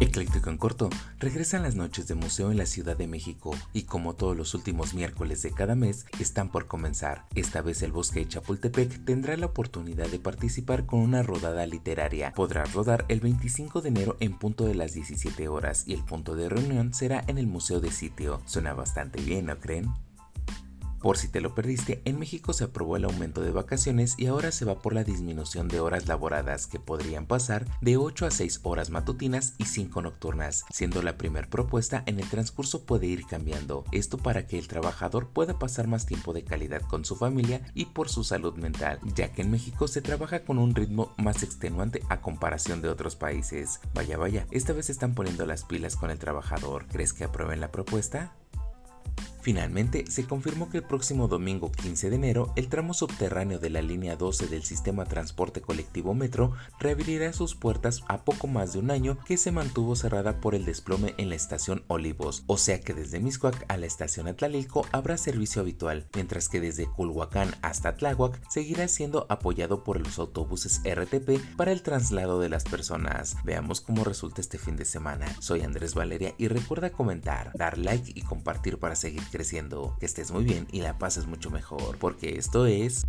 Ecléctico en corto, regresan las noches de museo en la Ciudad de México y como todos los últimos miércoles de cada mes están por comenzar. Esta vez el Bosque de Chapultepec tendrá la oportunidad de participar con una rodada literaria. Podrá rodar el 25 de enero en punto de las 17 horas y el punto de reunión será en el Museo de Sitio. Suena bastante bien, ¿no creen? Por si te lo perdiste, en México se aprobó el aumento de vacaciones y ahora se va por la disminución de horas laboradas que podrían pasar de 8 a 6 horas matutinas y 5 nocturnas, siendo la primera propuesta en el transcurso puede ir cambiando, esto para que el trabajador pueda pasar más tiempo de calidad con su familia y por su salud mental, ya que en México se trabaja con un ritmo más extenuante a comparación de otros países. Vaya vaya, esta vez están poniendo las pilas con el trabajador. ¿Crees que aprueben la propuesta? Finalmente, se confirmó que el próximo domingo 15 de enero, el tramo subterráneo de la línea 12 del sistema transporte colectivo Metro reabrirá sus puertas a poco más de un año que se mantuvo cerrada por el desplome en la estación Olivos, o sea que desde Miscuac a la estación Atlalilco habrá servicio habitual, mientras que desde Culhuacán hasta Tláhuac seguirá siendo apoyado por los autobuses RTP para el traslado de las personas. Veamos cómo resulta este fin de semana. Soy Andrés Valeria y recuerda comentar, dar like y compartir para seguir creciendo, que estés muy bien y la pases mucho mejor, porque esto es